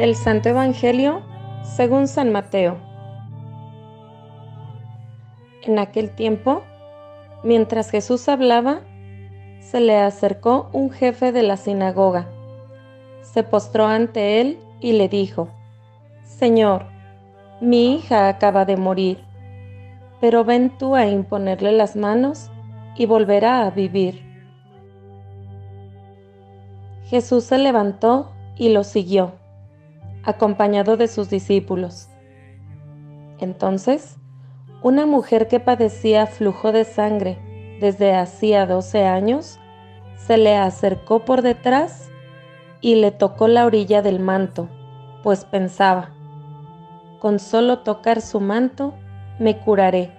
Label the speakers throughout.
Speaker 1: Del Santo Evangelio según San Mateo. En aquel tiempo, mientras Jesús hablaba, se le acercó un jefe de la sinagoga. Se postró ante él y le dijo, Señor, mi hija acaba de morir, pero ven tú a imponerle las manos y volverá a vivir. Jesús se levantó y lo siguió, acompañado de sus discípulos. Entonces, una mujer que padecía flujo de sangre desde hacía doce años, se le acercó por detrás y le tocó la orilla del manto, pues pensaba, con solo tocar su manto me curaré.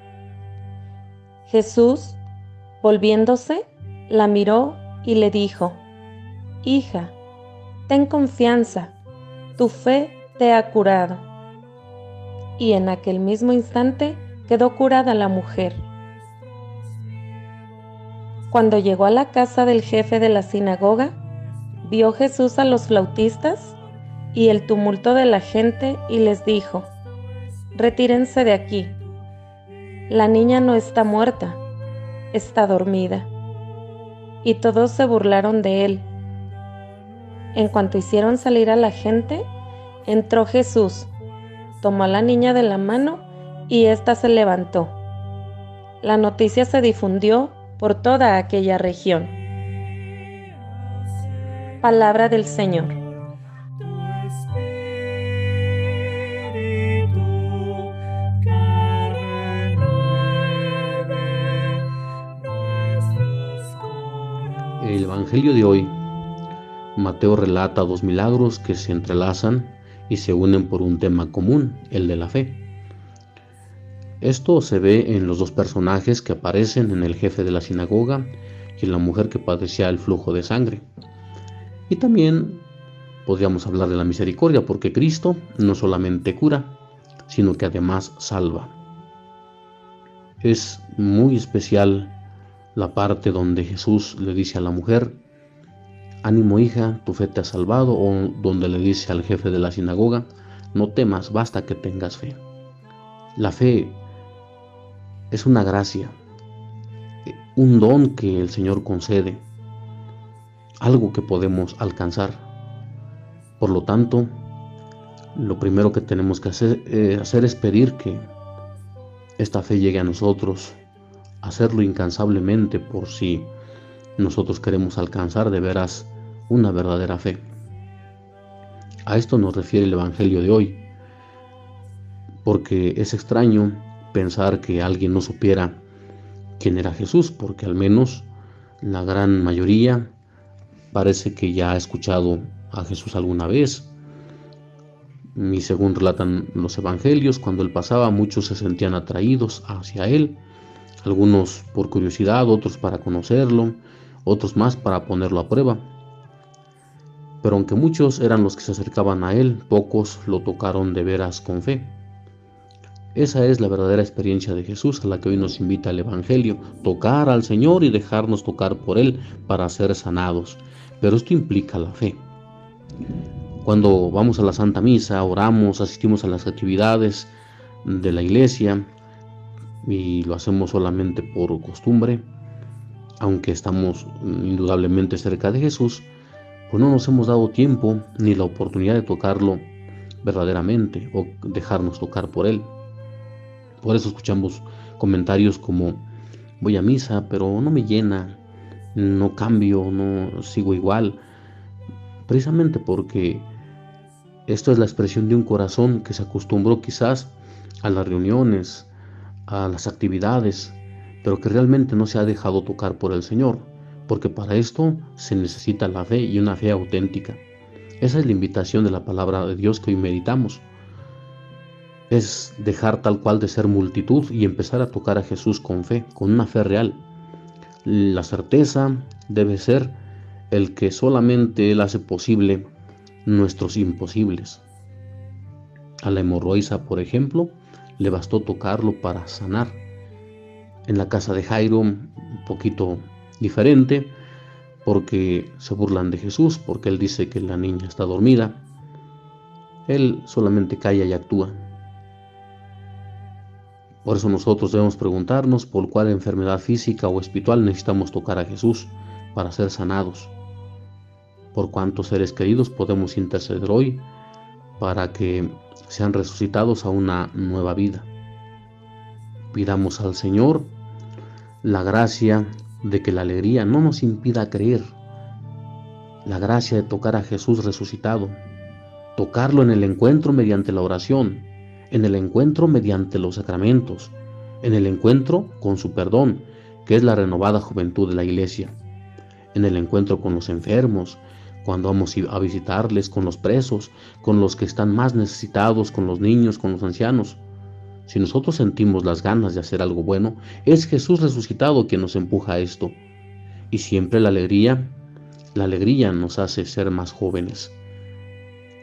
Speaker 1: Jesús, volviéndose, la miró y le dijo, Hija, ten confianza, tu fe te ha curado. Y en aquel mismo instante quedó curada la mujer. Cuando llegó a la casa del jefe de la sinagoga, vio Jesús a los flautistas y el tumulto de la gente y les dijo, Retírense de aquí. La niña no está muerta, está dormida. Y todos se burlaron de él. En cuanto hicieron salir a la gente, entró Jesús, tomó a la niña de la mano y ésta se levantó. La noticia se difundió por toda aquella región. Palabra del Señor.
Speaker 2: El Evangelio de hoy, Mateo relata dos milagros que se entrelazan y se unen por un tema común, el de la fe. Esto se ve en los dos personajes que aparecen en el jefe de la sinagoga y en la mujer que padecía el flujo de sangre. Y también podríamos hablar de la misericordia, porque Cristo no solamente cura, sino que además salva. Es muy especial la parte donde Jesús le dice a la mujer, ánimo hija, tu fe te ha salvado, o donde le dice al jefe de la sinagoga, no temas, basta que tengas fe. La fe es una gracia, un don que el Señor concede, algo que podemos alcanzar. Por lo tanto, lo primero que tenemos que hacer, eh, es pedir que esta fe llegue a nosotros, hacerlo incansablemente por si nosotros queremos alcanzar de veras una verdadera fe. A esto nos refiere el Evangelio de hoy, porque es extraño pensar que alguien no supiera quién era Jesús, porque al menos la gran mayoría parece que ya ha escuchado a Jesús alguna vez. Y según relatan los evangelios, cuando él pasaba, muchos se sentían atraídos hacia él, algunos por curiosidad, otros para conocerlo, otros más para ponerlo a prueba. Pero aunque muchos eran los que se acercaban a él, pocos lo tocaron de veras con fe. Esa es la verdadera experiencia de Jesús a la que hoy nos invita el Evangelio, tocar al Señor y dejarnos tocar por Él para ser sanados. Pero esto implica la fe. Cuando vamos a la Santa Misa, oramos, asistimos a las actividades de la iglesia y lo hacemos solamente por costumbre, aunque estamos indudablemente cerca de Jesús, pues no nos hemos dado tiempo ni la oportunidad de tocarlo verdaderamente o dejarnos tocar por Él. Por eso escuchamos comentarios como voy a misa, pero no me llena, no cambio, no sigo igual. Precisamente porque esto es la expresión de un corazón que se acostumbró quizás a las reuniones, a las actividades, pero que realmente no se ha dejado tocar por el Señor, porque para esto se necesita la fe y una fe auténtica. Esa es la invitación de la palabra de Dios que hoy meditamos es dejar tal cual de ser multitud y empezar a tocar a Jesús con fe, con una fe real. La certeza debe ser el que solamente Él hace posible nuestros imposibles. A la hemorroisa, por ejemplo, le bastó tocarlo para sanar. En la casa de Jairo, un poquito diferente, porque se burlan de Jesús, porque Él dice que la niña está dormida. Él solamente calla y actúa. Por eso nosotros debemos preguntarnos por cuál enfermedad física o espiritual necesitamos tocar a Jesús para ser sanados. Por cuántos seres queridos podemos interceder hoy para que sean resucitados a una nueva vida. Pidamos al Señor la gracia de que la alegría no nos impida creer, la gracia de tocar a Jesús resucitado, tocarlo en el encuentro mediante la oración, en el encuentro mediante los sacramentos, en el encuentro con su perdón, que es la renovada juventud de la iglesia, en el encuentro con los enfermos, cuando vamos a visitarles, con los presos, con los que están más necesitados, con los niños, con los ancianos. Si nosotros sentimos las ganas de hacer algo bueno, es Jesús resucitado quien nos empuja a esto. Y siempre la alegría, la alegría nos hace ser más jóvenes.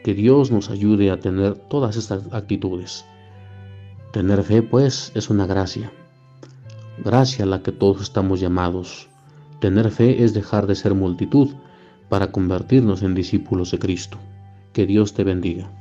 Speaker 2: Que Dios nos ayude a tener todas estas actitudes. Tener fe, pues, es una gracia. Gracia a la que todos estamos llamados. Tener fe es dejar de ser multitud para convertirnos en discípulos de Cristo. Que Dios te bendiga.